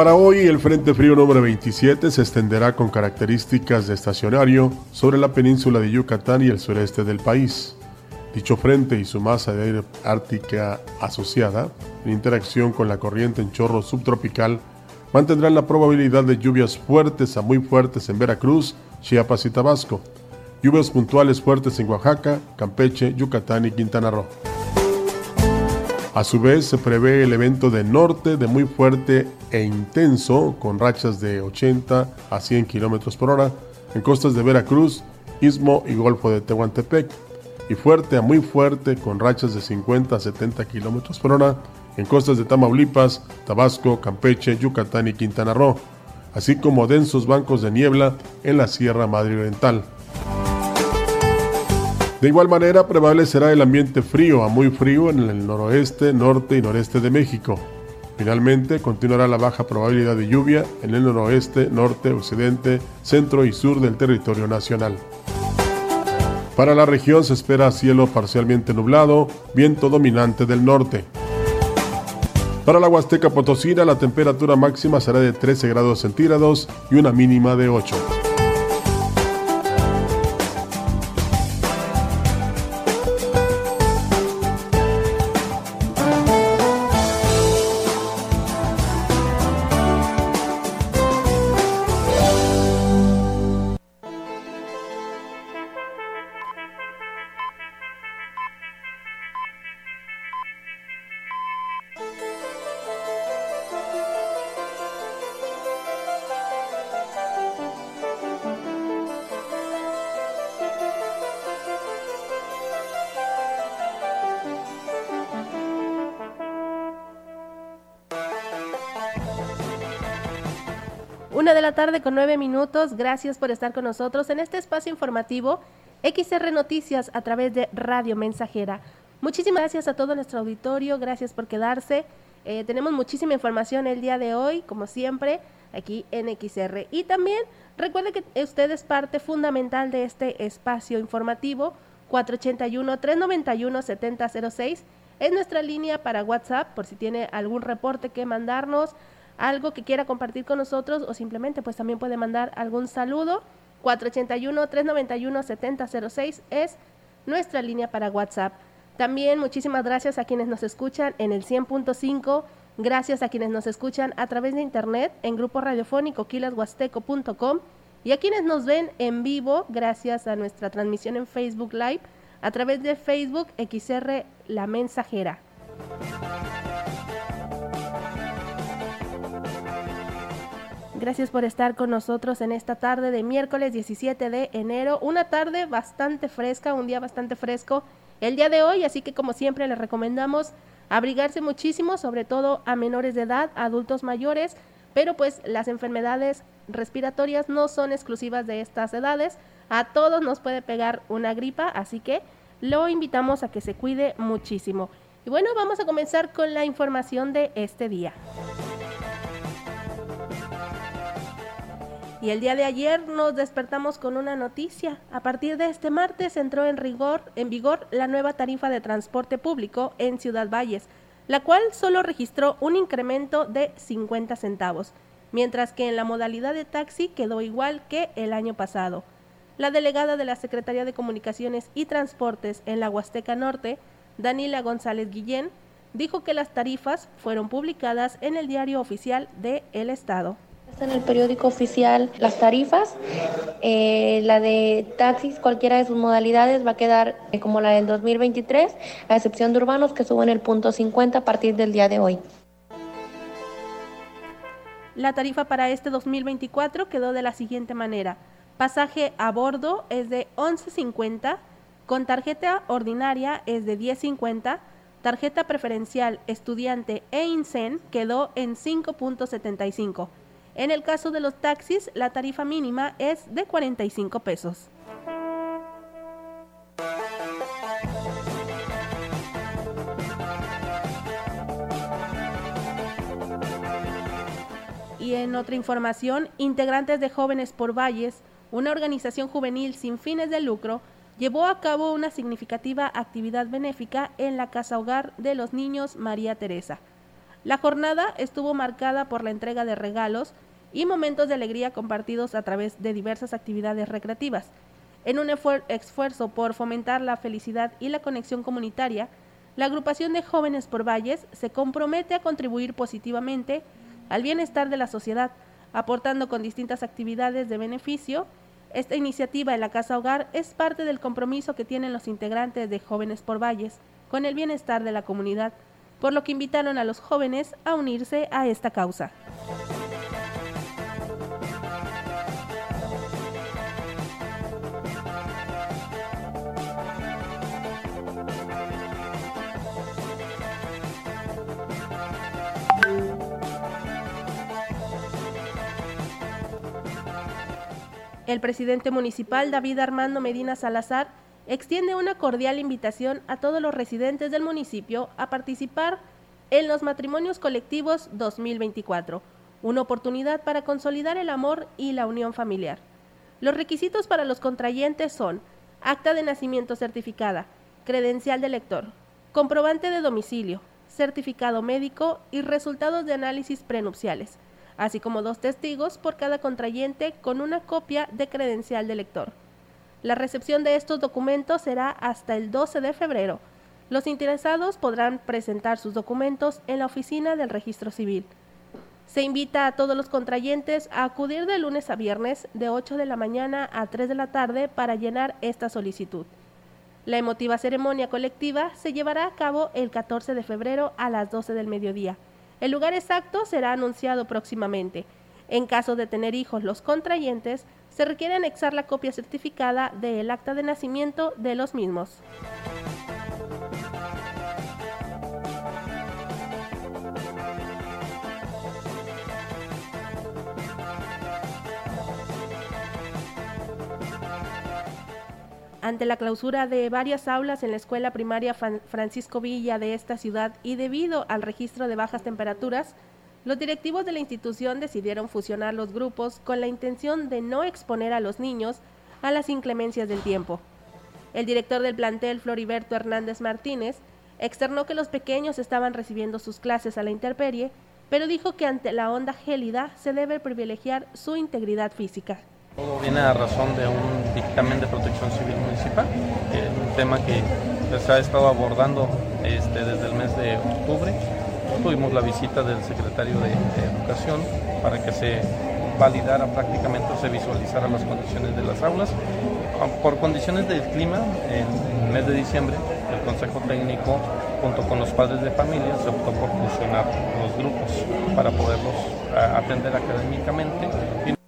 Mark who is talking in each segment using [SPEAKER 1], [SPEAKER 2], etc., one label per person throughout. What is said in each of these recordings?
[SPEAKER 1] Para hoy, el Frente Frío número 27 se extenderá con características de estacionario sobre la península de Yucatán y el sureste del país. Dicho frente y su masa de aire ártica asociada, en interacción con la corriente en chorro subtropical, mantendrán la probabilidad de lluvias fuertes a muy fuertes en Veracruz, Chiapas y Tabasco, lluvias puntuales fuertes en Oaxaca, Campeche, Yucatán y Quintana Roo. A su vez, se prevé el evento de norte de muy fuerte e intenso, con rachas de 80 a 100 km por hora en costas de Veracruz, Istmo y Golfo de Tehuantepec, y fuerte a muy fuerte, con rachas de 50 a 70 km por hora en costas de Tamaulipas, Tabasco, Campeche, Yucatán y Quintana Roo, así como densos bancos de niebla en la Sierra Madre Oriental. De igual manera, prevalecerá el ambiente frío a muy frío en el noroeste, norte y noreste de México. Finalmente, continuará la baja probabilidad de lluvia en el noroeste, norte, occidente, centro y sur del territorio nacional. Para la región se espera cielo parcialmente nublado, viento dominante del norte. Para la Huasteca Potosina, la temperatura máxima será de 13 grados centígrados y una mínima de 8.
[SPEAKER 2] Nueve minutos. Gracias por estar con nosotros en este espacio informativo XR Noticias a través de Radio Mensajera. Muchísimas gracias a todo nuestro auditorio. Gracias por quedarse. Eh, tenemos muchísima información el día de hoy, como siempre, aquí en XR. Y también recuerde que usted es parte fundamental de este espacio informativo. 481-391-7006 es nuestra línea para WhatsApp por si tiene algún reporte que mandarnos algo que quiera compartir con nosotros o simplemente pues también puede mandar algún saludo. 481-391-7006 es nuestra línea para WhatsApp. También muchísimas gracias a quienes nos escuchan en el 100.5, gracias a quienes nos escuchan a través de internet en grupo radiofónico quilashuasteco.com y a quienes nos ven en vivo gracias a nuestra transmisión en Facebook Live a través de Facebook XR La Mensajera. Gracias por estar con nosotros en esta tarde de miércoles 17 de enero. Una tarde bastante fresca, un día bastante fresco el día de hoy, así que como siempre les recomendamos abrigarse muchísimo, sobre todo a menores de edad, adultos mayores, pero pues las enfermedades respiratorias no son exclusivas de estas edades. A todos nos puede pegar una gripa, así que lo invitamos a que se cuide muchísimo. Y bueno, vamos a comenzar con la información de este día. Y el día de ayer nos despertamos con una noticia. A partir de este martes entró en, rigor, en vigor la nueva tarifa de transporte público en Ciudad Valles, la cual solo registró un incremento de 50 centavos, mientras que en la modalidad de taxi quedó igual que el año pasado. La delegada de la Secretaría de Comunicaciones y Transportes en la Huasteca Norte, Danila González Guillén, dijo que las tarifas fueron publicadas en el diario oficial de El Estado
[SPEAKER 3] En el periódico oficial las tarifas, eh, la de taxis, cualquiera de sus modalidades va a quedar eh, como la del 2023, a excepción de urbanos que suben el punto 50 a partir del día de hoy.
[SPEAKER 2] La tarifa para este 2024 quedó de la siguiente manera. Pasaje a bordo es de 11.50, con tarjeta ordinaria es de 10.50, tarjeta preferencial estudiante e INSEN quedó en 5.75. En el caso de los taxis, la tarifa mínima es de 45 pesos. Y en otra información, integrantes de Jóvenes por Valles, una organización juvenil sin fines de lucro, llevó a cabo una significativa actividad benéfica en la Casa Hogar de los Niños María Teresa. La jornada estuvo marcada por la entrega de regalos y momentos de alegría compartidos a través de diversas actividades recreativas. En un esfuerzo por fomentar la felicidad y la conexión comunitaria, la agrupación de jóvenes por valles se compromete a contribuir positivamente al bienestar de la sociedad, aportando con distintas actividades de beneficio. Esta iniciativa en la Casa Hogar es parte del compromiso que tienen los integrantes de Jóvenes por Valles con el bienestar de la comunidad, por lo que invitaron a los jóvenes a unirse a esta causa. El presidente municipal David Armando Medina Salazar extiende una cordial invitación a todos los residentes del municipio a participar en los matrimonios colectivos 2024, una oportunidad para consolidar el amor y la unión familiar. Los requisitos para los contrayentes son acta de nacimiento certificada, credencial de lector, comprobante de domicilio, certificado médico y resultados de análisis prenupciales así como dos testigos por cada contrayente con una copia de credencial de lector. La recepción de estos documentos será hasta el 12 de febrero. Los interesados podrán presentar sus documentos en la oficina del registro civil. Se invita a todos los contrayentes a acudir de lunes a viernes de 8 de la mañana a 3 de la tarde para llenar esta solicitud. La emotiva ceremonia colectiva se llevará a cabo el 14 de febrero a las 12 del mediodía. El lugar exacto será anunciado próximamente. En caso de tener hijos los contrayentes, se requiere anexar la copia certificada del acta de nacimiento de los mismos. Ante la clausura de varias aulas en la escuela primaria Francisco Villa de esta ciudad y debido al registro de bajas temperaturas, los directivos de la institución decidieron fusionar los grupos con la intención de no exponer a los niños a las inclemencias del tiempo. El director del plantel, Floriberto Hernández Martínez, externó que los pequeños estaban recibiendo sus clases a la intemperie, pero dijo que ante la onda gélida se debe privilegiar su integridad física.
[SPEAKER 4] Todo viene a razón de un dictamen de protección civil municipal, un tema que se ha estado abordando este, desde el mes de octubre. Tuvimos la visita del secretario de, Educación para que se validara prácticamente o se visualizara las condiciones de las aulas. Por condiciones del clima, en el mes de diciembre, el Consejo Técnico, junto con los padres de familia, se optó por fusionar los grupos para poderlos atender académicamente.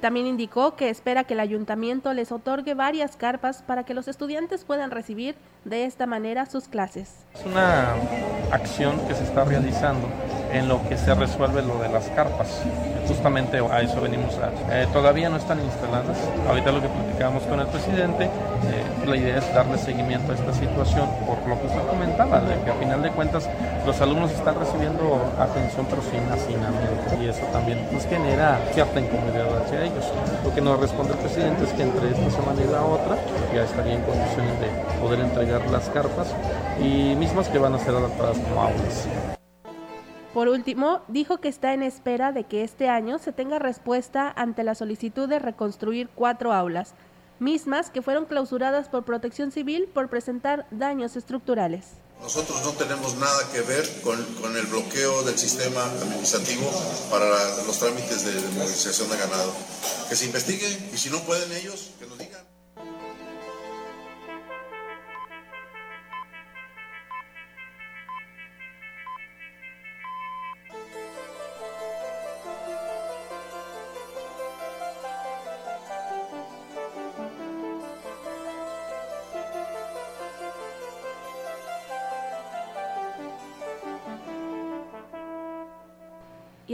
[SPEAKER 2] También indicó que espera que el ayuntamiento les otorgue varias carpas para que los estudiantes puedan recibir de esta manera sus clases.
[SPEAKER 4] Es una acción que se está realizando en lo que se resuelve lo de las carpas. Justamente a eso venimos a... Eh, todavía no están instaladas. Ahorita lo que platicábamos con el presidente, eh, la idea es darle seguimiento a esta situación por lo que usted comentaba, de que a final de cuentas los alumnos están recibiendo atención pero sin hacinamiento y eso también nos genera cierta incomodidad hacia ellos. Lo que nos responde el presidente es que entre esta semana y la otra ya estaría en condiciones de poder entregar las carpas y mismas que van a ser adaptadas como aulas.
[SPEAKER 2] Por último, dijo que está en espera de que este año se tenga respuesta ante la solicitud de reconstruir cuatro aulas, mismas que fueron clausuradas por Protección Civil por presentar daños estructurales.
[SPEAKER 5] Nosotros no tenemos nada que ver con, con, el bloqueo del sistema administrativo para los trámites de movilización de ganado. Que se investigue y si no pueden ellos, que nos digan.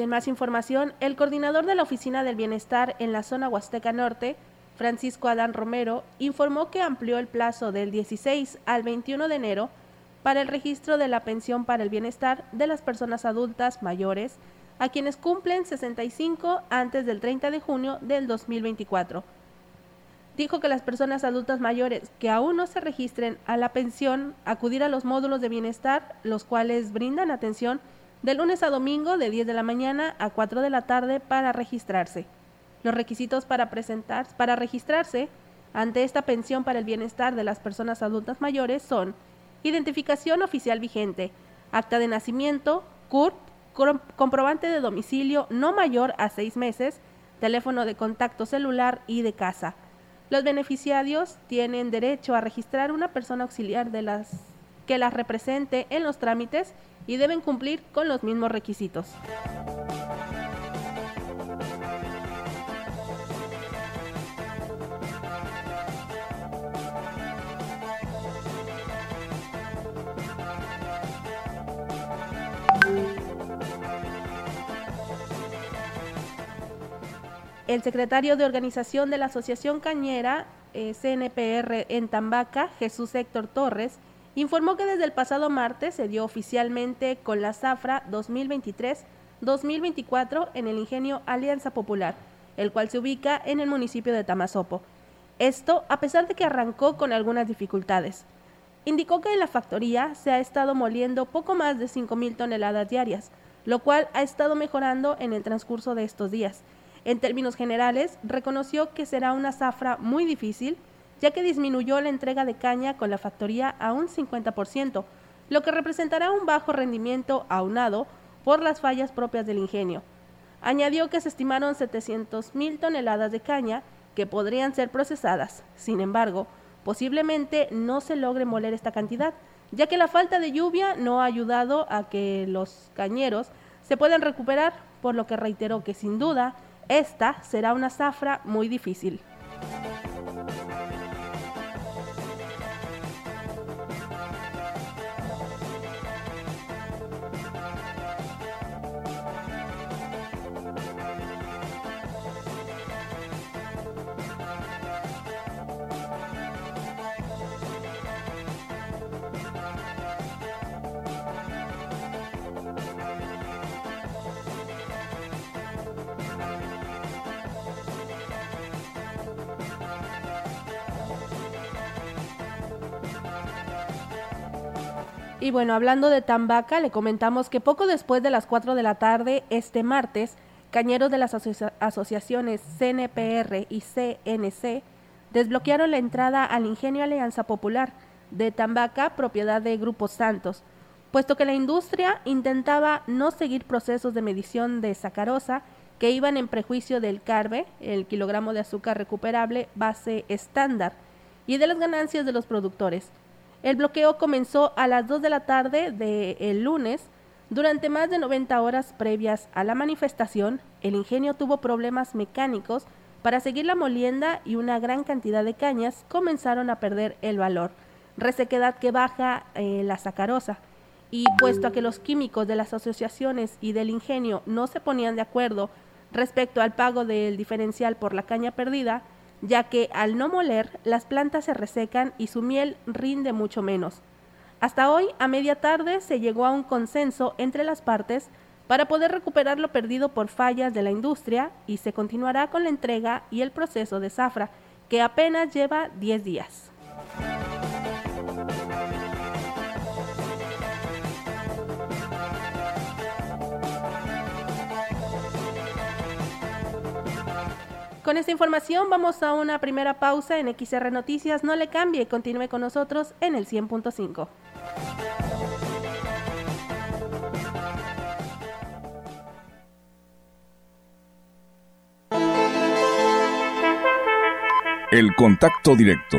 [SPEAKER 2] En más información, el coordinador de la Oficina del Bienestar en la zona Huasteca Norte, Francisco Adán Romero, informó que amplió el plazo del 16 al 21 de enero para el registro de la pensión para el bienestar de las personas adultas mayores a quienes cumplen 65 antes del 30 de junio del 2024. Dijo que las personas adultas mayores que aún no se registren a la pensión acudir a los módulos de bienestar, los cuales brindan atención de lunes a domingo de 10 de la mañana a 4 de la tarde para registrarse. Los requisitos para presentar, para registrarse ante esta pensión para el bienestar de las personas adultas mayores son identificación oficial vigente, acta de nacimiento, CURP, comprobante de domicilio no mayor a seis meses, teléfono de contacto celular y de casa. Los beneficiarios tienen derecho a registrar una persona auxiliar de las que las represente en los trámites y deben cumplir con los mismos requisitos. El secretario de organización de la Asociación Cañera, eh, CNPR en Tambaca, Jesús Héctor Torres, informó que desde el pasado martes se dio oficialmente con la zafra 2023-2024 en el ingenio Alianza Popular, el cual se ubica en el municipio de Tamazopo. Esto a pesar de que arrancó con algunas dificultades. Indicó que en la factoría se ha estado moliendo poco más de 5.000 toneladas diarias, lo cual ha estado mejorando en el transcurso de estos días. En términos generales, reconoció que será una zafra muy difícil, ya que disminuyó la entrega de caña con la factoría a un 50%, lo que representará un bajo rendimiento aunado por las fallas propias del ingenio. Añadió que se estimaron 700 mil toneladas de caña que podrían ser procesadas. Sin embargo, posiblemente no se logre moler esta cantidad, ya que la falta de lluvia no ha ayudado a que los cañeros se puedan recuperar, por lo que reiteró que sin duda esta será una zafra muy difícil. Y bueno, hablando de Tambaca, le comentamos que poco después de las 4 de la tarde, este martes, cañeros de las asociaciones CNPR y CNC desbloquearon la entrada al Ingenio Alianza Popular de Tambaca, propiedad de Grupo Santos, puesto que la industria intentaba no seguir procesos de medición de sacarosa que iban en prejuicio del CARBE, el kilogramo de azúcar recuperable base estándar, y de las ganancias de los productores. El bloqueo comenzó a las 2 de la tarde del lunes. Durante más de 90 horas previas a la manifestación, el ingenio tuvo problemas mecánicos para seguir la molienda y una gran cantidad de cañas comenzaron a perder el valor, resequedad que baja eh, la sacarosa. Y puesto a que los químicos de las asociaciones y del ingenio no se ponían de acuerdo respecto al pago del diferencial por la caña perdida, ya que al no moler las plantas se resecan y su miel rinde mucho menos. Hasta hoy, a media tarde, se llegó a un consenso entre las partes para poder recuperar lo perdido por fallas de la industria y se continuará con la entrega y el proceso de zafra, que apenas lleva 10 días. Con esta información vamos a una primera pausa en XR Noticias. No le cambie, y continúe con nosotros en el 100.5.
[SPEAKER 6] El contacto directo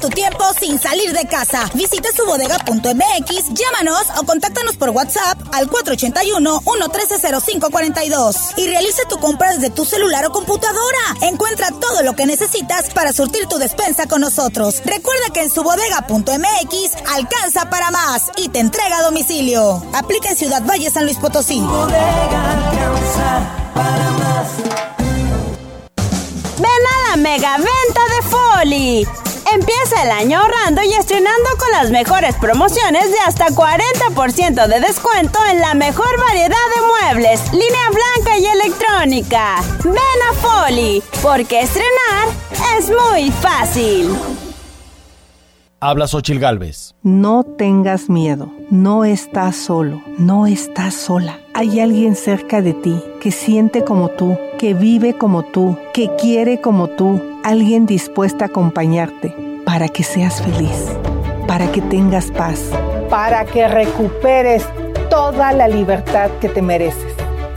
[SPEAKER 7] Tu tiempo sin salir de casa. Visita su bodega.mx, llámanos o contáctanos por WhatsApp al 481-113-0542 y realice tu compra desde tu celular o computadora. Encuentra todo lo que necesitas para surtir tu despensa con nosotros. Recuerda que en su bodega.mx alcanza para más y te entrega a domicilio. Aplica en Ciudad Valle, San Luis Potosí.
[SPEAKER 8] Ven a la mega venta de Foli Empieza el año ahorrando y estrenando con las mejores promociones de hasta 40% de descuento en la mejor variedad de muebles, línea blanca y electrónica. Ven a Foli, porque estrenar es muy fácil.
[SPEAKER 9] Habla Xochil Galvez.
[SPEAKER 10] No tengas miedo, no estás solo, no estás sola. Hay alguien cerca de ti que siente como tú, que vive como tú, que quiere como tú alguien dispuesta a acompañarte para que seas feliz, para que tengas paz,
[SPEAKER 11] para que recuperes toda la libertad que te mereces.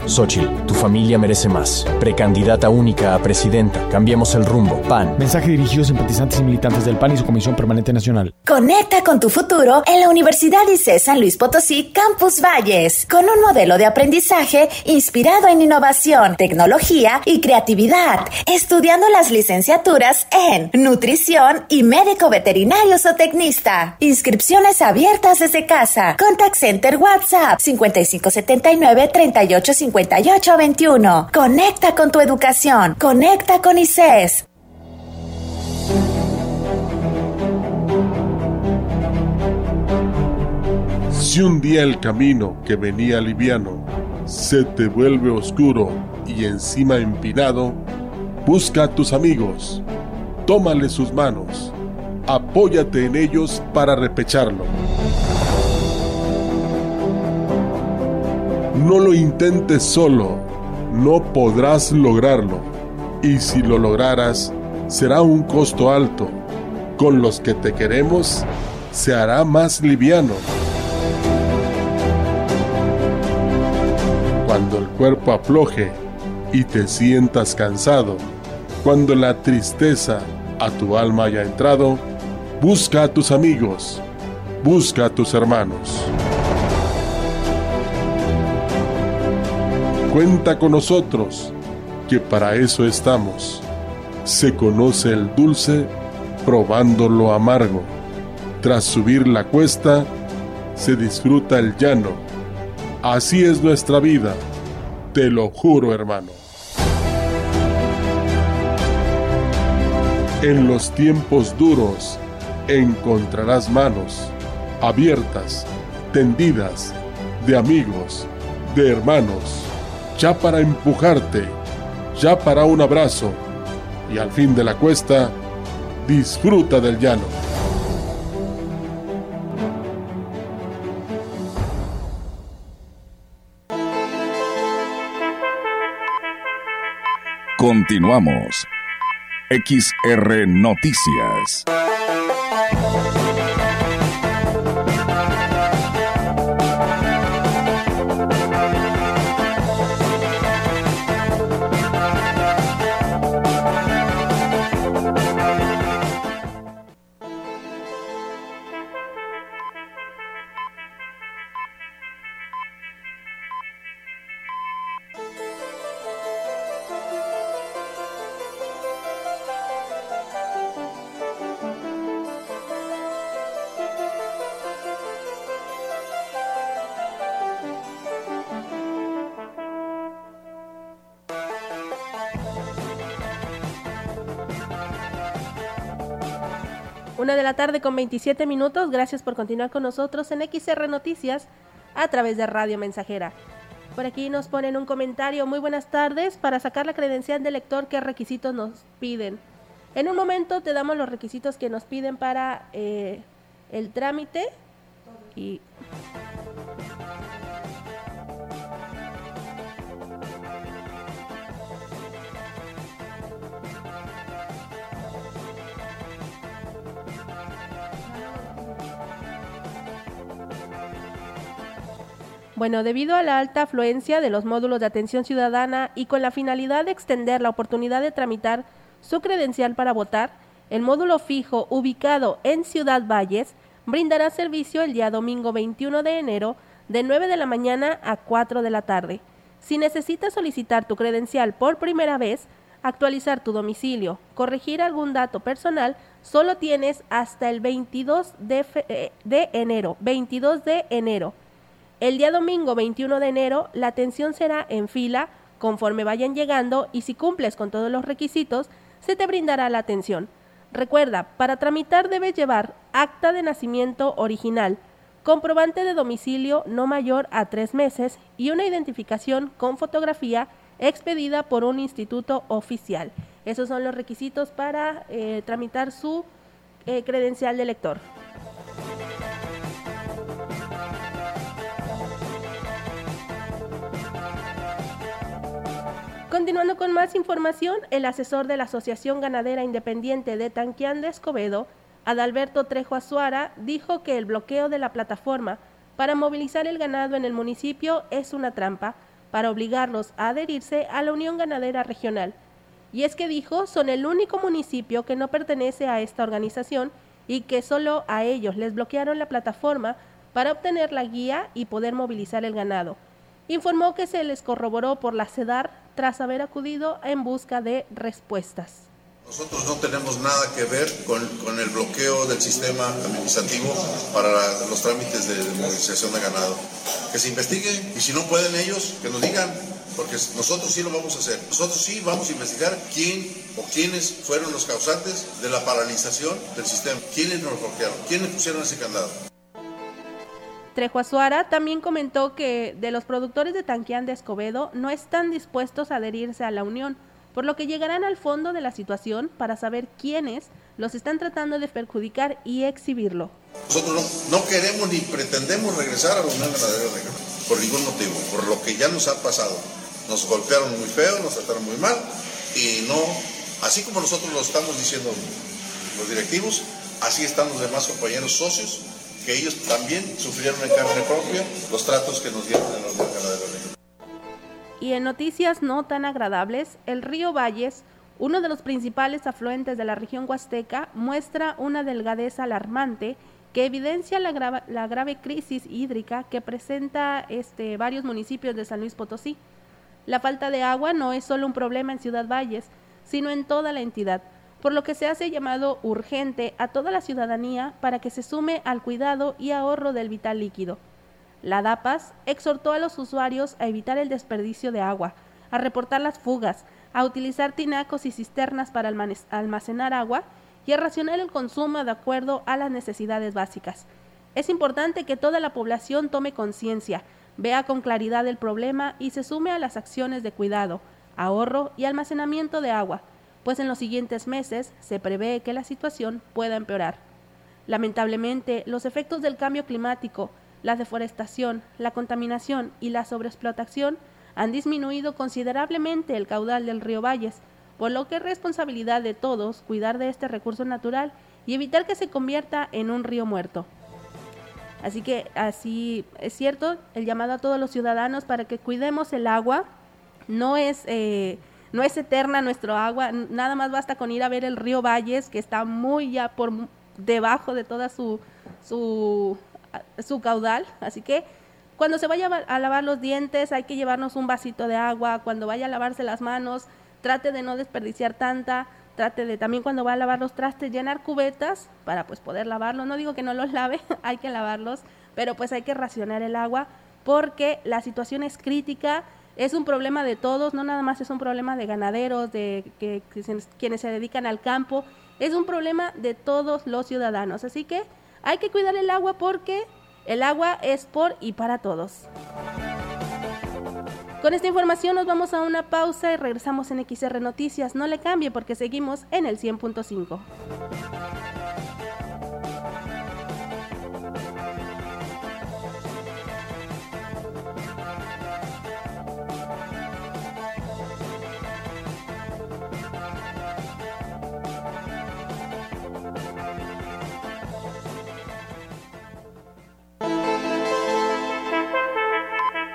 [SPEAKER 9] Xochitl, tu familia merece más. Precandidata única a presidenta. Cambiemos el rumbo. PAN.
[SPEAKER 12] Mensaje dirigido a simpatizantes y militantes del PAN y su Comisión Permanente Nacional.
[SPEAKER 13] Conecta con tu futuro en la Universidad ICE San Luis Potosí Campus Valles, con un modelo de aprendizaje inspirado en innovación, tecnología y creatividad, estudiando las licenciaturas en nutrición y médico veterinario o tecnista. Inscripciones abiertas desde casa. Contact Center WhatsApp 5579 3850 5821. Conecta con tu educación. Conecta con ICES.
[SPEAKER 1] Si un día el camino que venía liviano se te vuelve oscuro y encima empinado, busca a tus amigos, tómale sus manos, apóyate en ellos para repecharlo. No lo intentes solo, no podrás lograrlo. Y si lo lograras, será un costo alto. Con los que te queremos, se hará más liviano. Cuando el cuerpo afloje y te sientas cansado, cuando la tristeza a tu alma haya entrado, busca a tus amigos, busca a tus hermanos. Cuenta con nosotros, que para eso estamos. Se conoce el dulce probando lo amargo. Tras subir la cuesta, se disfruta el llano. Así es nuestra vida, te lo juro hermano. En los tiempos duros encontrarás manos abiertas, tendidas, de amigos, de hermanos ya para empujarte, ya para un abrazo, y al fin de la cuesta, disfruta del llano.
[SPEAKER 6] Continuamos. XR Noticias.
[SPEAKER 2] Tarde con 27 minutos. Gracias por continuar con nosotros en XR Noticias a través de Radio Mensajera. Por aquí nos ponen un comentario. Muy buenas tardes. Para sacar la credencial de lector, ¿qué requisitos nos piden? En un momento te damos los requisitos que nos piden para eh, el trámite y Bueno, debido a la alta afluencia de los módulos de atención ciudadana y con la finalidad de extender la oportunidad de tramitar su credencial para votar, el módulo fijo ubicado en Ciudad Valles brindará servicio el día domingo 21 de enero de 9 de la mañana a 4 de la tarde. Si necesitas solicitar tu credencial por primera vez, actualizar tu domicilio, corregir algún dato personal, solo tienes hasta el 22 de, eh, de enero, 22 de enero el día domingo 21 de enero, la atención será en fila conforme vayan llegando y si cumples con todos los requisitos, se te brindará la atención. Recuerda, para tramitar debes llevar acta de nacimiento original, comprobante de domicilio no mayor a tres meses y una identificación con fotografía expedida por un instituto oficial. Esos son los requisitos para eh, tramitar su eh, credencial de lector. Continuando con más información, el asesor de la Asociación Ganadera Independiente de Tanquián de Escobedo, Adalberto Trejo Azuara, dijo que el bloqueo de la plataforma para movilizar el ganado en el municipio es una trampa para obligarlos a adherirse a la Unión Ganadera Regional. Y es que dijo, son el único municipio que no pertenece a esta organización y que solo a ellos les bloquearon la plataforma para obtener la guía y poder movilizar el ganado. Informó que se les corroboró por la CEDAR tras haber acudido en busca de respuestas.
[SPEAKER 5] Nosotros no tenemos nada que ver con, con, el bloqueo del sistema administrativo para los trámites de movilización de ganado. Que se investigue y si no pueden ellos, que nos digan, porque nosotros sí lo vamos a hacer. Nosotros sí vamos a investigar quién o quiénes fueron los causantes de la paralización del sistema, quiénes nos bloquearon, quiénes pusieron ese candado.
[SPEAKER 2] Trejo Azuara también comentó que de los productores de Tanquián de Escobedo no están dispuestos a adherirse a la unión, por lo que llegarán al fondo de la situación para saber quiénes los están tratando de perjudicar y exhibirlo.
[SPEAKER 5] Nosotros no, queremos ni pretendemos regresar a la Unión Ganadera Regional, por ningún motivo, por lo que ya nos ha pasado. Nos golpearon muy feo, nos trataron muy mal y no, así como nosotros lo estamos diciendo los directivos, así están los demás compañeros socios que ellos también sufrieron en carne propia los tratos que nos dieron en Unión Ganadera
[SPEAKER 2] Y en noticias no tan agradables, el río Valles, uno de los principales afluentes de la región huasteca, muestra una delgadez alarmante que evidencia la, la grave crisis hídrica que presenta este, varios municipios de San Luis Potosí. La falta de agua no es solo un problema en Ciudad Valles, sino en toda la entidad por lo que se hace llamado urgente a toda la ciudadanía para que se sume al cuidado y ahorro del vital líquido. La DAPAS exhortó a los usuarios a evitar el desperdicio de agua, a reportar las fugas, a utilizar tinacos y cisternas para almacenar agua y a racionar el consumo de acuerdo a las necesidades básicas. Es importante que toda la población tome conciencia, vea con claridad el problema y se sume a las acciones de cuidado, ahorro y almacenamiento de agua, pues en los siguientes meses se prevé que la situación pueda empeorar. Lamentablemente, los efectos del cambio climático, la deforestación, la contaminación y la sobreexplotación han disminuido considerablemente el caudal del río Valles, por lo que es responsabilidad de todos cuidar de este recurso natural y evitar que se convierta en un río muerto. Así que así es cierto el llamado a todos los ciudadanos para que cuidemos el agua. No es eh, no es eterna nuestro agua, nada más basta con ir a ver el río Valles, que está muy ya por debajo de toda su, su, su caudal. Así que cuando se vaya a lavar los dientes hay que llevarnos un vasito de agua, cuando vaya a lavarse las manos, trate de no desperdiciar tanta, trate de también cuando va a lavar los trastes llenar cubetas para pues poder lavarlos. No digo que no los lave, hay que lavarlos, pero pues hay que racionar el agua porque la situación es crítica es un problema de todos, no nada más es un problema de ganaderos, de quienes se dedican al campo, es un problema de todos los ciudadanos. Así que hay que cuidar el agua porque el agua es por y para todos. Con esta información nos vamos a una pausa y regresamos en XR Noticias. No le cambie porque seguimos en el 100.5.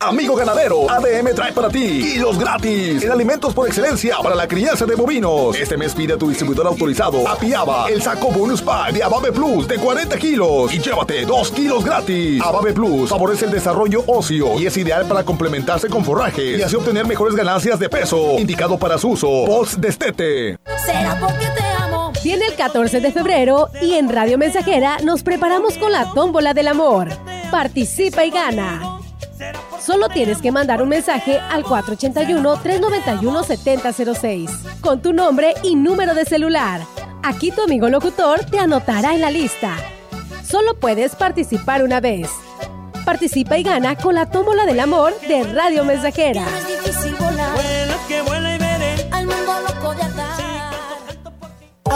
[SPEAKER 14] Amigo ganadero, ADM trae para ti kilos gratis en alimentos por excelencia para la crianza de bovinos. Este mes pide a tu distribuidor autorizado Apiaba el saco bonus pack de Abave Plus de 40 kilos y llévate 2 kilos gratis. Abave Plus favorece el desarrollo óseo y es ideal para complementarse con forraje y así obtener mejores ganancias de peso. Indicado para su uso. Post Destete.
[SPEAKER 15] Será porque te amo. Viene el 14 de febrero y en Radio Mensajera nos preparamos con la tómbola del amor. Participa y gana. Solo tienes que mandar un mensaje al 481-391-7006 con tu nombre y número de celular. Aquí tu amigo locutor te anotará en la lista. Solo puedes participar una vez. Participa y gana con la tómbola del amor de Radio Mensajera.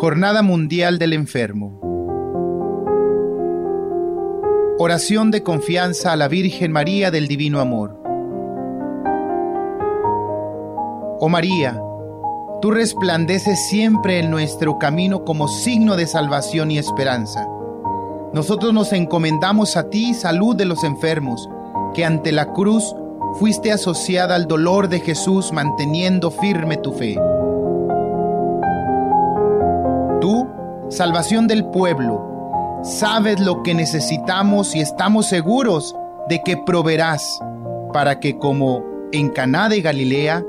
[SPEAKER 16] Jornada Mundial del Enfermo. Oración de confianza a la Virgen María del Divino Amor. Oh María, tú resplandeces siempre en nuestro camino como signo de salvación y esperanza. Nosotros nos encomendamos a ti, salud de los enfermos, que ante la cruz fuiste asociada al dolor de Jesús manteniendo firme tu fe. Tú, salvación del pueblo, sabes lo que necesitamos y estamos seguros de que proveerás para que como en Caná de Galilea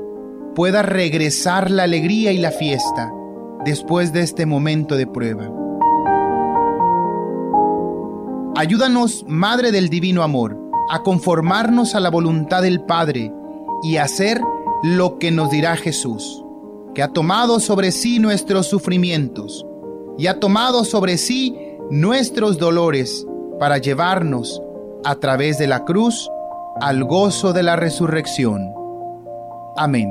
[SPEAKER 16] pueda regresar la alegría y la fiesta después de este momento de prueba. Ayúdanos, Madre del Divino Amor, a conformarnos a la voluntad del Padre y hacer lo que nos dirá Jesús, que ha tomado sobre sí nuestros sufrimientos y ha tomado sobre sí nuestros dolores para llevarnos a través de la cruz al gozo de la resurrección. Amén.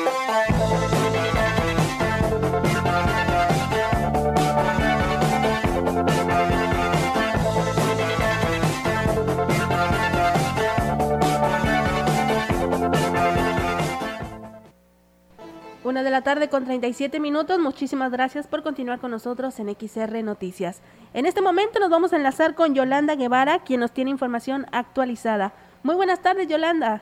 [SPEAKER 2] Una de la tarde con 37 minutos. Muchísimas gracias por continuar con nosotros en XR Noticias. En este momento nos vamos a enlazar con Yolanda Guevara, quien nos tiene información actualizada. Muy buenas tardes, Yolanda.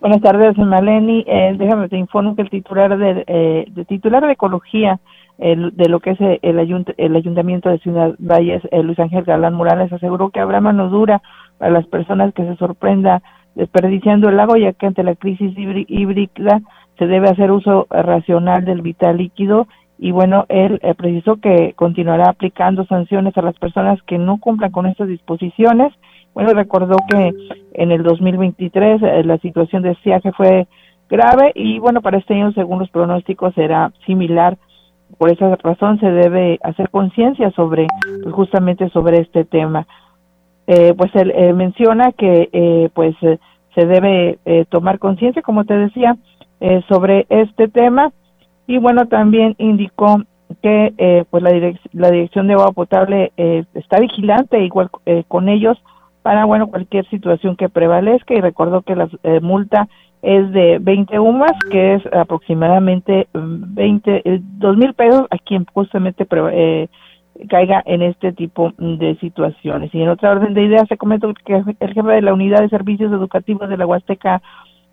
[SPEAKER 17] Buenas tardes, Maleni. Eh, déjame te informo que el titular de, eh, titular de ecología de lo que es el, el ayuntamiento de Ciudad Valles, eh, Luis Ángel Galán Morales, aseguró que habrá mano dura para las personas que se sorprenda desperdiciando el lago, ya que ante la crisis híbrida se debe hacer uso racional del vital líquido y bueno, él eh, precisó que continuará aplicando sanciones a las personas que no cumplan con estas disposiciones. Bueno, recordó que en el 2023 eh, la situación de estiaje fue grave y bueno, para este año, según los pronósticos, será similar. Por esa razón se debe hacer conciencia sobre, pues, justamente sobre este tema. Eh, pues él menciona que pues se debe tomar conciencia, como te decía, eh, sobre este tema. Y bueno también indicó que eh, pues la, la dirección de agua potable eh, está vigilante igual con ellos para bueno cualquier situación que prevalezca. Y recordó que la multa es de 20 UMAS que es aproximadamente 20 dos mil pesos a quien justamente caiga en este tipo de situaciones. Y en otra orden de ideas, se comentó que el jefe de la Unidad de Servicios Educativos de la Huasteca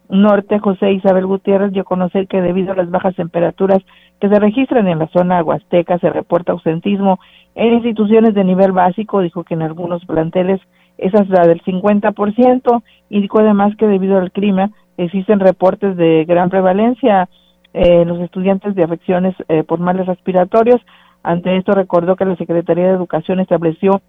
[SPEAKER 17] Norte, José Isabel Gutiérrez, dio a conocer que debido a las bajas temperaturas que se registran en la zona huasteca, se reporta ausentismo en instituciones de nivel básico, dijo que en algunos planteles es hasta del 50%, indicó además que debido al clima existen reportes de gran prevalencia en los estudiantes de afecciones eh, por males respiratorios. Ante esto recordó que la Secretaría de Educación estableció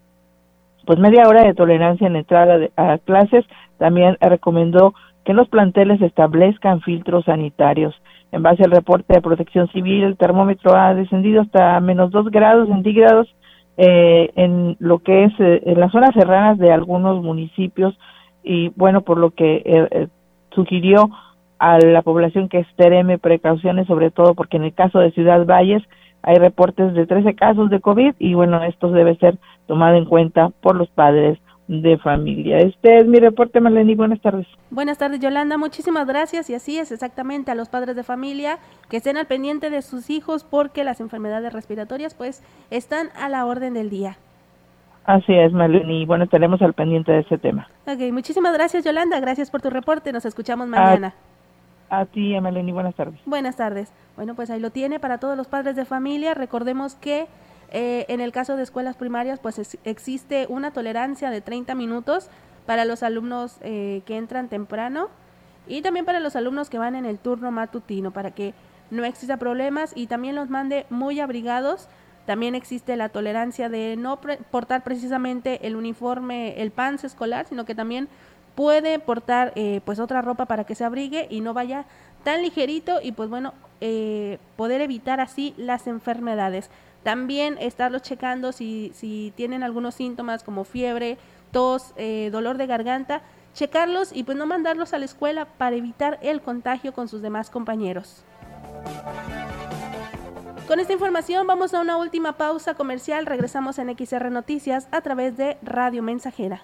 [SPEAKER 17] pues media hora de tolerancia en entrada a clases. También recomendó que los planteles establezcan filtros sanitarios. En base al reporte de protección civil, el termómetro ha descendido hasta menos dos grados centígrados eh, en lo que es eh, en las zonas serranas de algunos municipios y bueno, por lo que eh, sugirió a la población que extreme precauciones, sobre todo porque en el caso de Ciudad Valles hay reportes de 13 casos de COVID y bueno, esto debe ser tomado en cuenta por los padres de familia. Este es mi reporte, Marlene. Buenas tardes.
[SPEAKER 2] Buenas tardes, Yolanda. Muchísimas gracias. Y así es, exactamente, a los padres de familia que estén al pendiente de sus hijos porque las enfermedades respiratorias, pues, están a la orden del día.
[SPEAKER 17] Así es, Marlene. Y bueno, estaremos al pendiente de ese tema.
[SPEAKER 2] Ok, muchísimas gracias, Yolanda. Gracias por tu reporte. Nos escuchamos mañana.
[SPEAKER 17] A, ti, Marlene. Buenas tardes.
[SPEAKER 2] Buenas tardes. Bueno, pues ahí lo tiene para todos los padres de familia. Recordemos que eh, en el caso de escuelas primarias, pues existe una tolerancia de 30 minutos para los alumnos eh, que entran temprano y también para los alumnos que van en el turno matutino, para que no exista problemas y también los mande muy abrigados. También existe la tolerancia de no portar precisamente el uniforme, el pants escolar, sino que también puede portar eh, pues otra ropa para que se abrigue y no vaya tan ligerito y pues bueno, poder evitar así las enfermedades. También estarlos checando si, si tienen algunos síntomas como fiebre, tos, eh, dolor de garganta, checarlos y pues no mandarlos a la escuela para evitar el contagio con sus demás compañeros. Con esta información vamos a una última pausa comercial. Regresamos en XR Noticias a través de Radio Mensajera.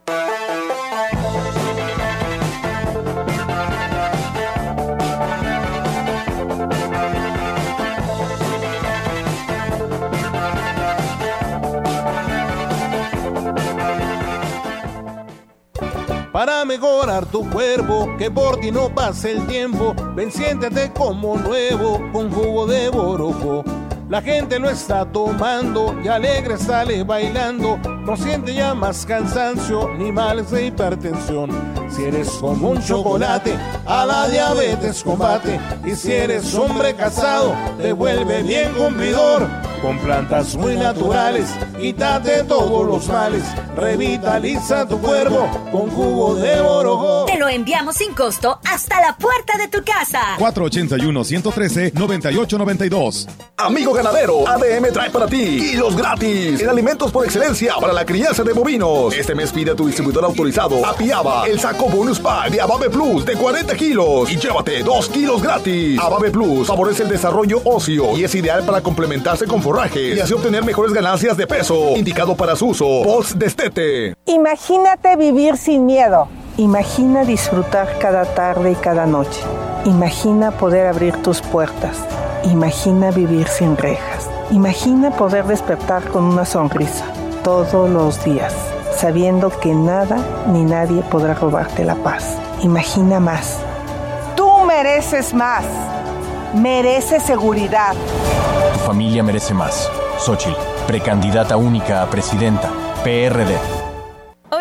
[SPEAKER 18] tu cuerpo, que por ti no pase el tiempo. Ven, siéntete como nuevo con jugo de boroco La gente lo está tomando y alegre sale bailando. No siente ya más cansancio ni males de hipertensión. Si eres como un chocolate, a la diabetes combate. Y si eres hombre casado, te vuelve bien cumplidor. Con plantas muy naturales, quítate todos los males. Revitaliza tu cuerpo con jugo de orojo.
[SPEAKER 7] Te lo enviamos sin costo hasta la puerta de tu casa.
[SPEAKER 14] 481-113-9892. Amigo ganadero, ADM trae para ti kilos gratis en alimentos por excelencia para la crianza de bovinos. Este mes pide a tu distribuidor autorizado Apiaba el saco bonus pack de Abave Plus de 40 kilos y llévate 2 kilos gratis. Abave Plus favorece el desarrollo óseo y es ideal para complementarse con forraje y así obtener mejores ganancias de peso. Indicado para su uso post destete.
[SPEAKER 11] Imagínate vivir sin miedo. Imagina disfrutar cada tarde y cada noche. Imagina poder abrir tus puertas. Imagina vivir sin rejas. Imagina poder despertar con una sonrisa todos los días, sabiendo que nada ni nadie podrá robarte la paz. Imagina más. Tú mereces más. Mereces seguridad.
[SPEAKER 9] Tu familia merece más. Xochitl, precandidata única a presidenta. PRD.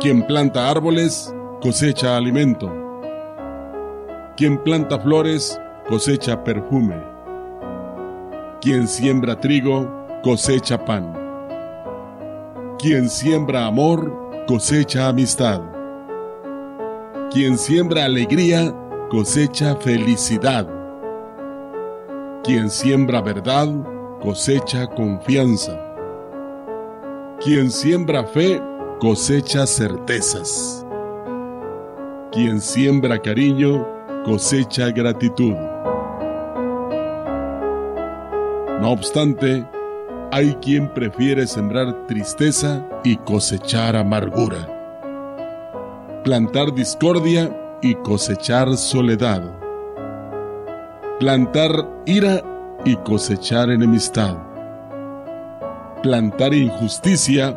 [SPEAKER 1] Quien planta árboles cosecha alimento. Quien planta flores cosecha perfume. Quien siembra trigo cosecha pan. Quien siembra amor cosecha amistad. Quien siembra alegría cosecha felicidad. Quien siembra verdad cosecha confianza. Quien siembra fe cosecha certezas. Quien siembra cariño, cosecha gratitud. No obstante, hay quien prefiere sembrar tristeza y cosechar amargura. Plantar discordia y cosechar soledad. Plantar ira y cosechar enemistad. Plantar injusticia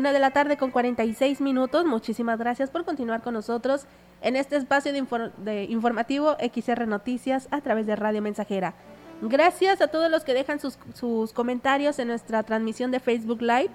[SPEAKER 2] Una de la tarde con 46 minutos. Muchísimas gracias por continuar con nosotros en este espacio de, de informativo XR Noticias a través de Radio Mensajera. Gracias a todos los que dejan sus, sus comentarios en nuestra transmisión de Facebook Live.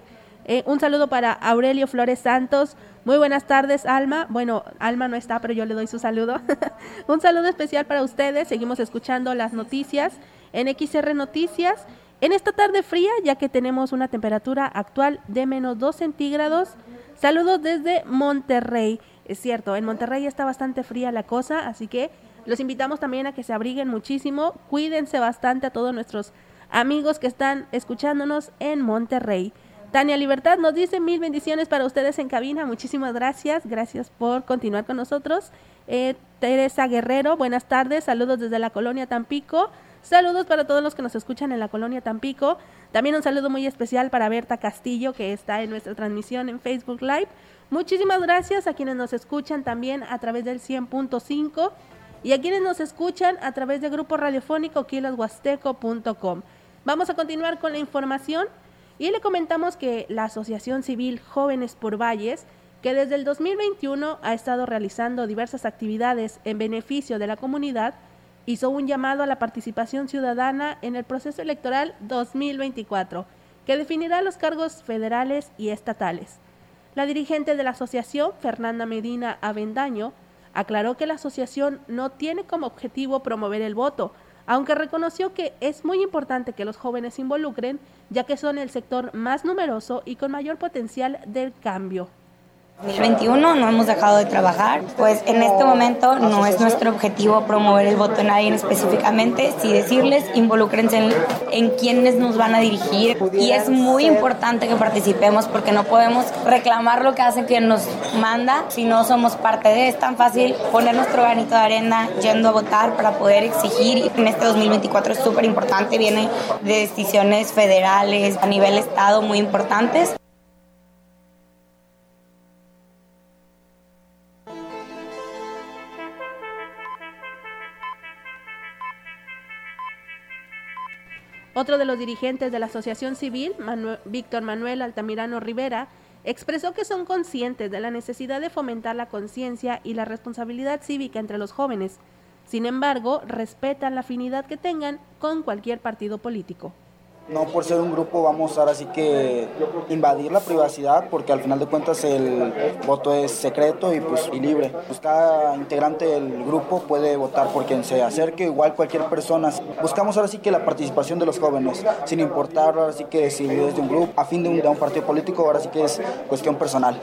[SPEAKER 2] Eh, un saludo para Aurelio Flores Santos. Muy buenas tardes, Alma. Bueno, Alma no está, pero yo le doy su saludo. un saludo especial para ustedes. Seguimos escuchando las noticias en XR Noticias. En esta tarde fría, ya que tenemos una temperatura actual de menos 2 centígrados. Saludos desde Monterrey. Es cierto, en Monterrey está bastante fría la cosa, así que los invitamos también a que se abriguen muchísimo. Cuídense bastante a todos nuestros amigos que están escuchándonos en Monterrey. Tania Libertad nos dice mil bendiciones para ustedes en cabina. Muchísimas gracias. Gracias por continuar con nosotros. Eh, Teresa Guerrero, buenas tardes. Saludos desde la colonia Tampico. Saludos para todos los que nos escuchan en la colonia Tampico. También un saludo muy especial para Berta Castillo, que está en nuestra transmisión en Facebook Live. Muchísimas gracias a quienes nos escuchan también a través del 100.5 y a quienes nos escuchan a través del grupo radiofónico kiloshuasteco.com. Vamos a continuar con la información. Y le comentamos que la Asociación Civil Jóvenes por Valles, que desde el 2021 ha estado realizando diversas actividades en beneficio de la comunidad, hizo un llamado a la participación ciudadana en el proceso electoral 2024, que definirá los cargos federales y estatales. La dirigente de la asociación, Fernanda Medina Avendaño, aclaró que la asociación no tiene como objetivo promover el voto, aunque reconoció que es muy importante que los jóvenes se involucren, ya que son el sector más numeroso y con mayor potencial del cambio.
[SPEAKER 19] 2021 no hemos dejado de trabajar, pues en este momento no es nuestro objetivo promover el voto de nadie específicamente, sí decirles involúcrense en, en quienes nos van a dirigir y es muy importante que participemos porque no podemos reclamar lo que hace quien nos manda si no somos parte de, es tan fácil poner nuestro granito de arena yendo a votar para poder exigir. En este 2024 es súper importante, viene de decisiones federales a nivel estado muy importantes.
[SPEAKER 2] Otro de los dirigentes de la Asociación Civil, Víctor Manuel Altamirano Rivera, expresó que son conscientes de la necesidad de fomentar la conciencia y la responsabilidad cívica entre los jóvenes. Sin embargo, respetan la afinidad que tengan con cualquier partido político.
[SPEAKER 20] No por ser un grupo vamos ahora sí que invadir la privacidad porque al final de cuentas el voto es secreto y pues y libre. Pues cada integrante del grupo puede votar por quien se acerque, igual cualquier persona. Buscamos ahora sí que la participación de los jóvenes, sin importar ahora sí que si es de un grupo, a fin de un, de un partido político, ahora sí que es cuestión personal.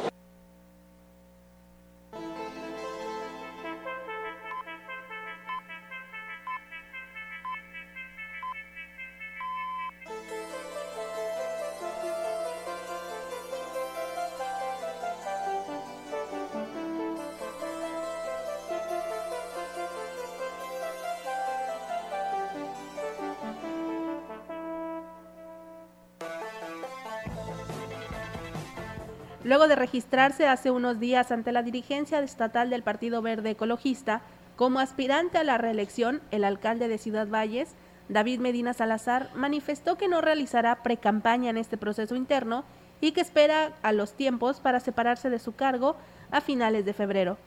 [SPEAKER 2] De registrarse hace unos días ante la dirigencia estatal del Partido Verde Ecologista como aspirante a la reelección, el alcalde de Ciudad Valles, David Medina Salazar, manifestó que no realizará precampaña en este proceso interno y que espera a los tiempos para separarse de su cargo a finales de febrero.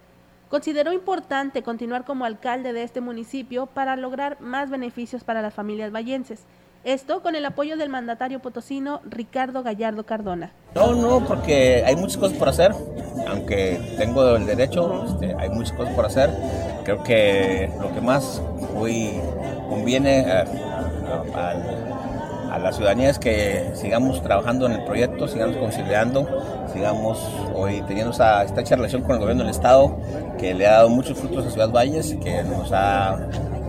[SPEAKER 2] Consideró importante continuar como alcalde de este municipio para lograr más beneficios para las familias vallenses esto con el apoyo del mandatario potosino Ricardo Gallardo Cardona.
[SPEAKER 21] No, no, porque hay muchas cosas por hacer, aunque tengo el derecho, este, hay muchas cosas por hacer. Creo que lo que más hoy conviene a, la ciudadanía es que sigamos trabajando en el proyecto, sigamos conciliando, sigamos hoy teniendo esa estrecha relación con el gobierno del Estado, que le ha dado muchos frutos a Ciudad Valles, que nos ha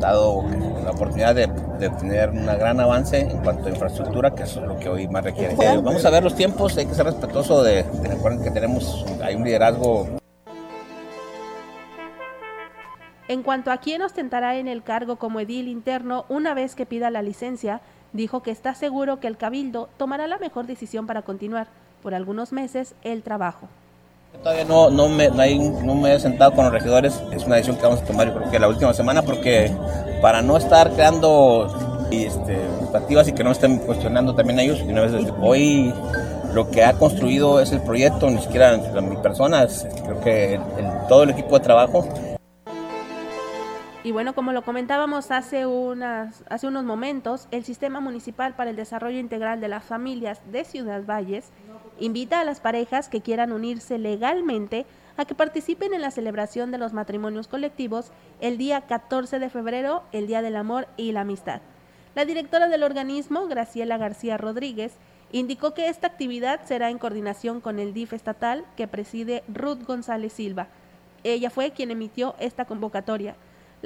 [SPEAKER 21] dado la oportunidad de, tener un gran avance en cuanto a infraestructura, que eso es lo que hoy más requiere. Eh, vamos a ver los tiempos, hay que ser respetuoso de, de que tenemos, hay un liderazgo.
[SPEAKER 2] En cuanto a quién ostentará en el cargo como edil interno una vez que pida la licencia, dijo que está seguro que el cabildo tomará la mejor decisión para continuar por algunos meses el trabajo.
[SPEAKER 21] Todavía no, no, me, no, me he sentado con los regidores, es una decisión que vamos a tomar yo creo que la última semana porque para no estar creando este, expectativas y que no estén cuestionando también a ellos, una vez hoy lo que ha construido es el proyecto, ni siquiera mi persona, creo que todo el equipo de trabajo.
[SPEAKER 2] Y bueno, como lo comentábamos hace, hace unos momentos, el Sistema Municipal para el Desarrollo Integral de las Familias de Ciudad Valles invita a las parejas que quieran unirse legalmente a que participen en la celebración de los matrimonios colectivos el día 14 de febrero, el Día del Amor y la Amistad. La directora del organismo, Graciela García Rodríguez, indicó que esta actividad será en coordinación con el DIF estatal que preside Ruth González Silva. Ella fue quien emitió esta convocatoria.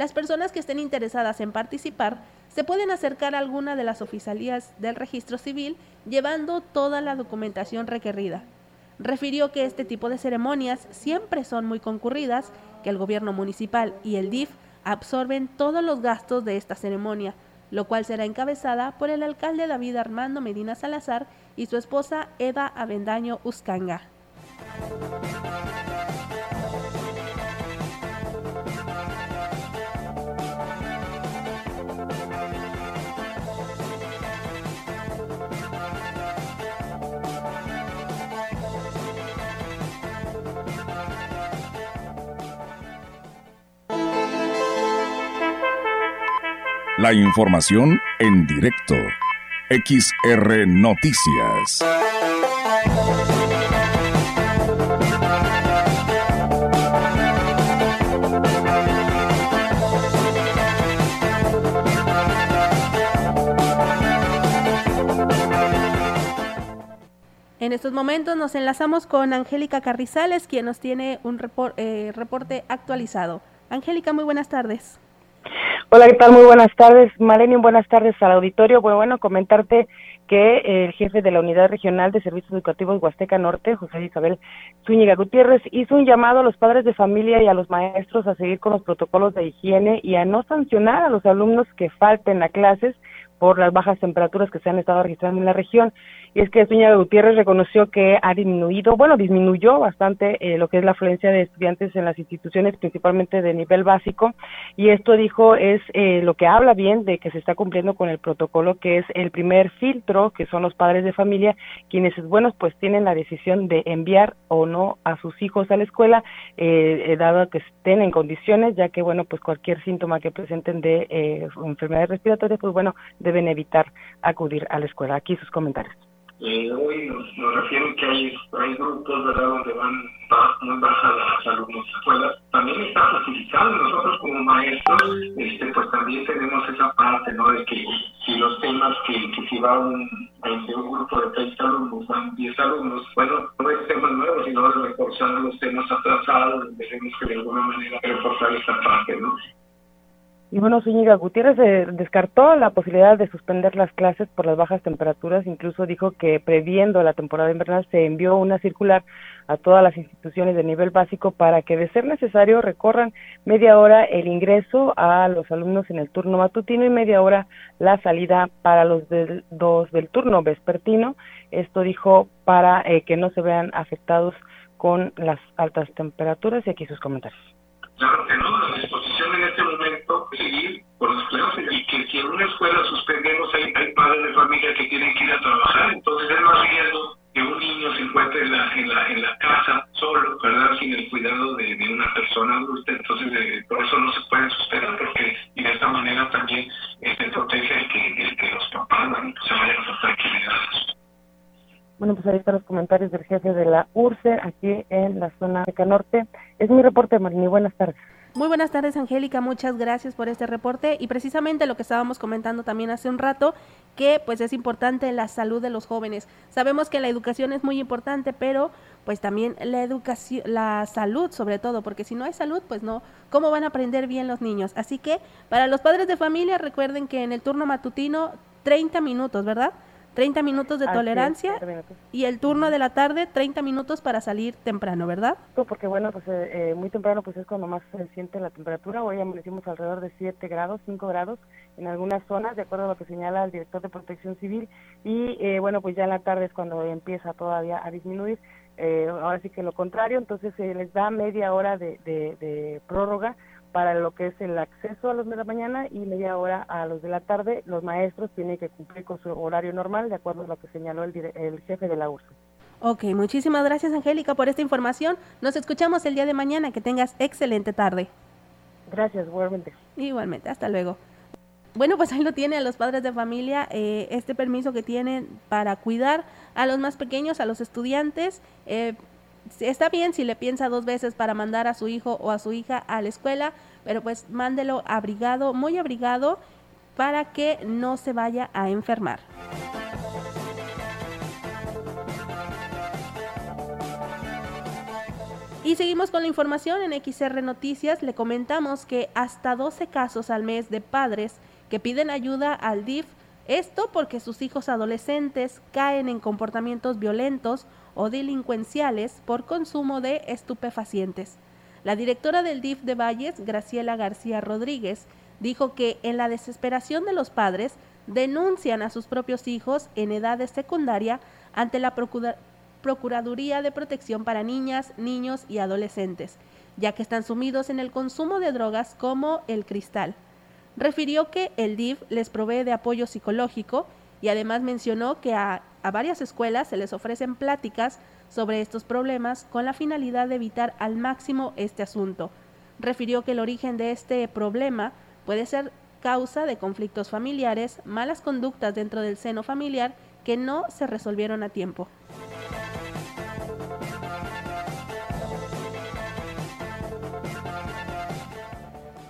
[SPEAKER 2] Las personas que estén interesadas en participar se pueden acercar a alguna de las oficialías del registro civil llevando toda la documentación requerida. Refirió que este tipo de ceremonias siempre son muy concurridas, que el gobierno municipal y el DIF absorben todos los gastos de esta ceremonia, lo cual será encabezada por el alcalde David Armando Medina Salazar y su esposa Eva Avendaño Uscanga.
[SPEAKER 6] La información en directo. XR Noticias.
[SPEAKER 2] En estos momentos nos enlazamos con Angélica Carrizales, quien nos tiene un eh, reporte actualizado. Angélica, muy buenas tardes.
[SPEAKER 22] Hola, ¿qué tal? Muy buenas tardes, Maleni. Buenas tardes al auditorio. Bueno, bueno, comentarte que el jefe de la Unidad Regional de Servicios Educativos Huasteca Norte, José Isabel Zúñiga Gutiérrez, hizo un llamado a los padres de familia y a los maestros a seguir con los protocolos de higiene y a no sancionar a los alumnos que falten a clases por las bajas temperaturas que se han estado registrando en la región y es que Zúñiga Gutiérrez reconoció que ha disminuido, bueno, disminuyó bastante eh, lo que es la afluencia de estudiantes en las instituciones, principalmente de nivel básico, y esto dijo es eh, lo que habla bien de que se está cumpliendo con el protocolo, que es el primer filtro, que son los padres de familia, quienes, bueno, pues tienen la decisión de enviar o no a sus hijos a la escuela, eh, dado que estén en condiciones, ya que, bueno, pues cualquier síntoma que presenten de enfermedades respiratorias, pues bueno, deben evitar acudir a la escuela. Aquí sus comentarios.
[SPEAKER 23] Eh, hoy nos, nos, refieren que hay, hay grupos ¿verdad? donde van muy bajas las alumnos escuelas. También está justificado nosotros como maestros, este, pues también tenemos esa parte, ¿no? De que si los temas que, que si va un, este, un grupo de 30 alumnos, van 10 alumnos, bueno, no es temas nuevos, sino reforzar los temas atrasados, debemos que de alguna manera reforzar esta parte, ¿no?
[SPEAKER 22] Y bueno, Zúñiga Gutiérrez eh, descartó la posibilidad de suspender las clases por las bajas temperaturas, incluso dijo que previendo la temporada invernal se envió una circular a todas las instituciones de nivel básico para que de ser necesario recorran media hora el ingreso a los alumnos en el turno matutino y media hora la salida para los del, dos del turno vespertino. Esto dijo para eh, que no se vean afectados con las altas temperaturas y aquí sus comentarios.
[SPEAKER 23] Claro con las clases y que si en una escuela suspendemos hay, padres de familia que tienen que ir a trabajar, entonces es más riesgo que un niño se encuentre en la, en la, en la casa solo, ¿verdad? Sin el cuidado de, de una persona entonces eh, por eso no se puede suspender porque y de esta manera también se protege el que, los papás ¿no? se vayan a tranquilidades.
[SPEAKER 22] Bueno, pues ahí están los comentarios del jefe de la URCE aquí en la zona de Norte. Es mi reporte, Marini. Buenas tardes.
[SPEAKER 2] Muy buenas tardes, Angélica. Muchas gracias por este reporte y precisamente lo que estábamos comentando también hace un rato, que pues es importante la salud de los jóvenes. Sabemos que la educación es muy importante, pero pues también la educación, la salud sobre todo, porque si no hay salud, pues no, ¿cómo van a aprender bien los niños? Así que para los padres de familia, recuerden que en el turno matutino 30 minutos, ¿verdad? 30 minutos de tolerancia y el turno de la tarde 30 minutos para salir temprano, ¿verdad?
[SPEAKER 22] Porque bueno, pues eh, eh, muy temprano pues es cuando más se siente la temperatura. Hoy amanecimos alrededor de 7 grados, 5 grados en algunas zonas, de acuerdo a lo que señala el director de Protección Civil. Y eh, bueno, pues ya en la tarde es cuando empieza todavía a disminuir. ahora sí que lo contrario, entonces se les da media hora de, de prórroga para lo que es el acceso a los de la mañana y media hora a los de la tarde. Los maestros tienen que cumplir con su horario normal, de acuerdo a lo que señaló el, el jefe de la URSS.
[SPEAKER 2] Ok, muchísimas gracias Angélica por esta información. Nos escuchamos el día de mañana. Que tengas excelente tarde.
[SPEAKER 22] Gracias, igualmente.
[SPEAKER 2] Igualmente, hasta luego. Bueno, pues ahí lo tiene a los padres de familia, eh, este permiso que tienen para cuidar a los más pequeños, a los estudiantes. Eh, está bien si le piensa dos veces para mandar a su hijo o a su hija a la escuela, pero pues mándelo abrigado, muy abrigado, para que no se vaya a enfermar. Y seguimos con la información en XR Noticias. Le comentamos que hasta 12 casos al mes de padres que piden ayuda al DIF, esto porque sus hijos adolescentes caen en comportamientos violentos o delincuenciales por consumo de estupefacientes. La directora del DIF de Valles, Graciela García Rodríguez, dijo que en la desesperación de los padres denuncian a sus propios hijos en edad de secundaria ante la Procuraduría de Protección para Niñas, Niños y Adolescentes, ya que están sumidos en el consumo de drogas como el cristal. Refirió que el DIF les provee de apoyo psicológico y además mencionó que a, a varias escuelas se les ofrecen pláticas sobre estos problemas con la finalidad de evitar al máximo este asunto. Refirió que el origen de este problema puede ser causa de conflictos familiares, malas conductas dentro del seno familiar que no se resolvieron a tiempo.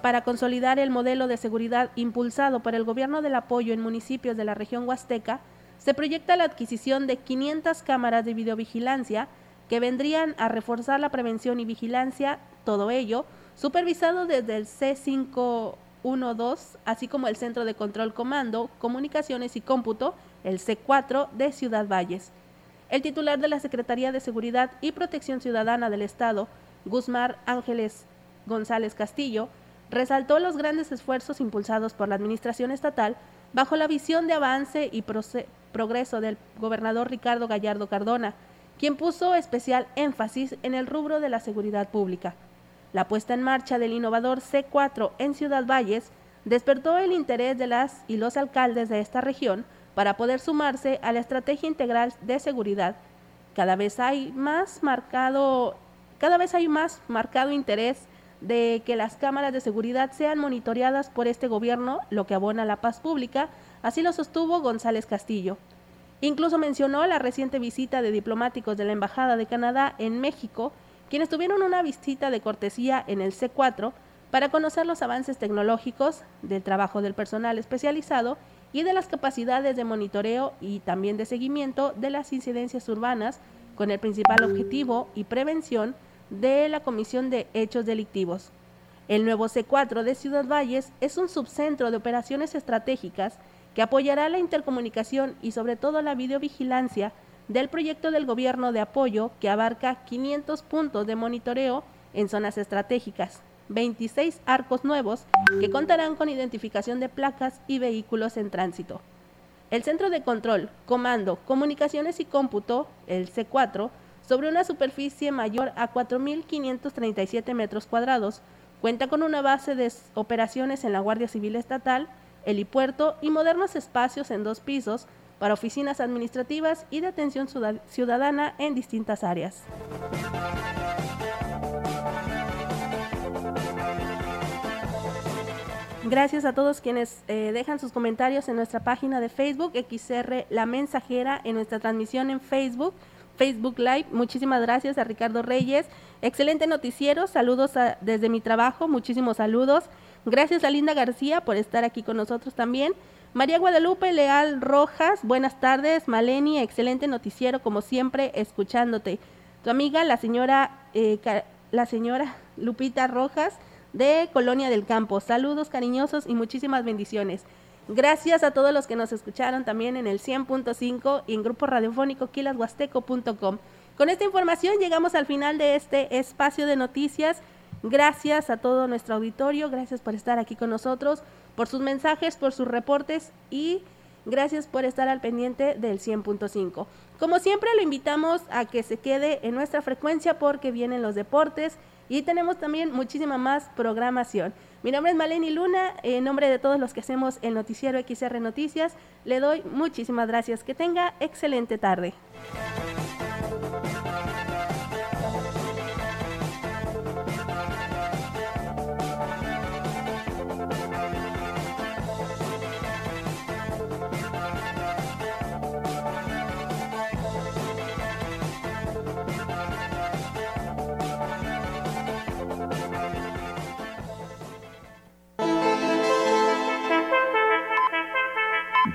[SPEAKER 2] Para consolidar el modelo de seguridad impulsado por el gobierno del apoyo en municipios de la región huasteca, se proyecta la adquisición de 500 cámaras de videovigilancia que vendrían a reforzar la prevención y vigilancia, todo ello supervisado desde el C512, así como el Centro de Control Comando, Comunicaciones y Cómputo, el C4 de Ciudad Valles. El titular de la Secretaría de Seguridad y Protección Ciudadana del Estado, Guzmán Ángeles González Castillo, resaltó los grandes esfuerzos impulsados por la Administración Estatal bajo la visión de avance y progreso del gobernador Ricardo Gallardo Cardona, quien puso especial énfasis en el rubro de la seguridad pública. La puesta en marcha del innovador C4 en Ciudad Valles despertó el interés de las y los alcaldes de esta región para poder sumarse a la estrategia integral de seguridad. Cada vez hay más marcado, cada vez hay más marcado interés de que las cámaras de seguridad sean monitoreadas por este gobierno, lo que abona la paz pública, así lo sostuvo González Castillo. Incluso mencionó la reciente visita de diplomáticos de la Embajada de Canadá en México, quienes tuvieron una visita de cortesía en el C4 para conocer los avances tecnológicos del trabajo del personal especializado y de las capacidades de monitoreo y también de seguimiento de las incidencias urbanas con el principal objetivo y prevención de la Comisión de Hechos Delictivos. El nuevo C4 de Ciudad Valles es un subcentro de operaciones estratégicas que apoyará la intercomunicación y sobre todo la videovigilancia del proyecto del gobierno de apoyo que abarca 500 puntos de monitoreo en zonas estratégicas, 26 arcos nuevos que contarán con identificación de placas y vehículos en tránsito. El Centro de Control, Comando, Comunicaciones y Cómputo, el C4, sobre una superficie mayor a 4.537 metros cuadrados. Cuenta con una base de operaciones en la Guardia Civil Estatal, helipuerto y modernos espacios en dos pisos para oficinas administrativas y de atención ciudadana en distintas áreas. Gracias a todos quienes eh, dejan sus comentarios en nuestra página de Facebook, XR La Mensajera, en nuestra transmisión en Facebook. Facebook Live. Muchísimas gracias a Ricardo Reyes. Excelente noticiero. Saludos desde mi trabajo. Muchísimos saludos. Gracias a Linda García por estar aquí con nosotros también. María Guadalupe Leal Rojas, buenas tardes. Maleni, excelente noticiero, como siempre, escuchándote. Tu amiga, la señora, eh, la señora Lupita Rojas de Colonia del Campo. Saludos cariñosos y muchísimas bendiciones. Gracias a todos los que nos escucharon también en el 100.5 y en grupo radiofónico quilashuasteco.com. Con esta información llegamos al final de este espacio de noticias. Gracias a todo nuestro auditorio, gracias por estar aquí con nosotros, por sus mensajes, por sus reportes y gracias por estar al pendiente del 100.5. Como siempre, lo invitamos a que se quede en nuestra frecuencia porque vienen los deportes y tenemos también muchísima más programación. Mi nombre es Maleni Luna, en nombre de todos los que hacemos el noticiero XR Noticias, le doy muchísimas gracias. Que tenga excelente tarde.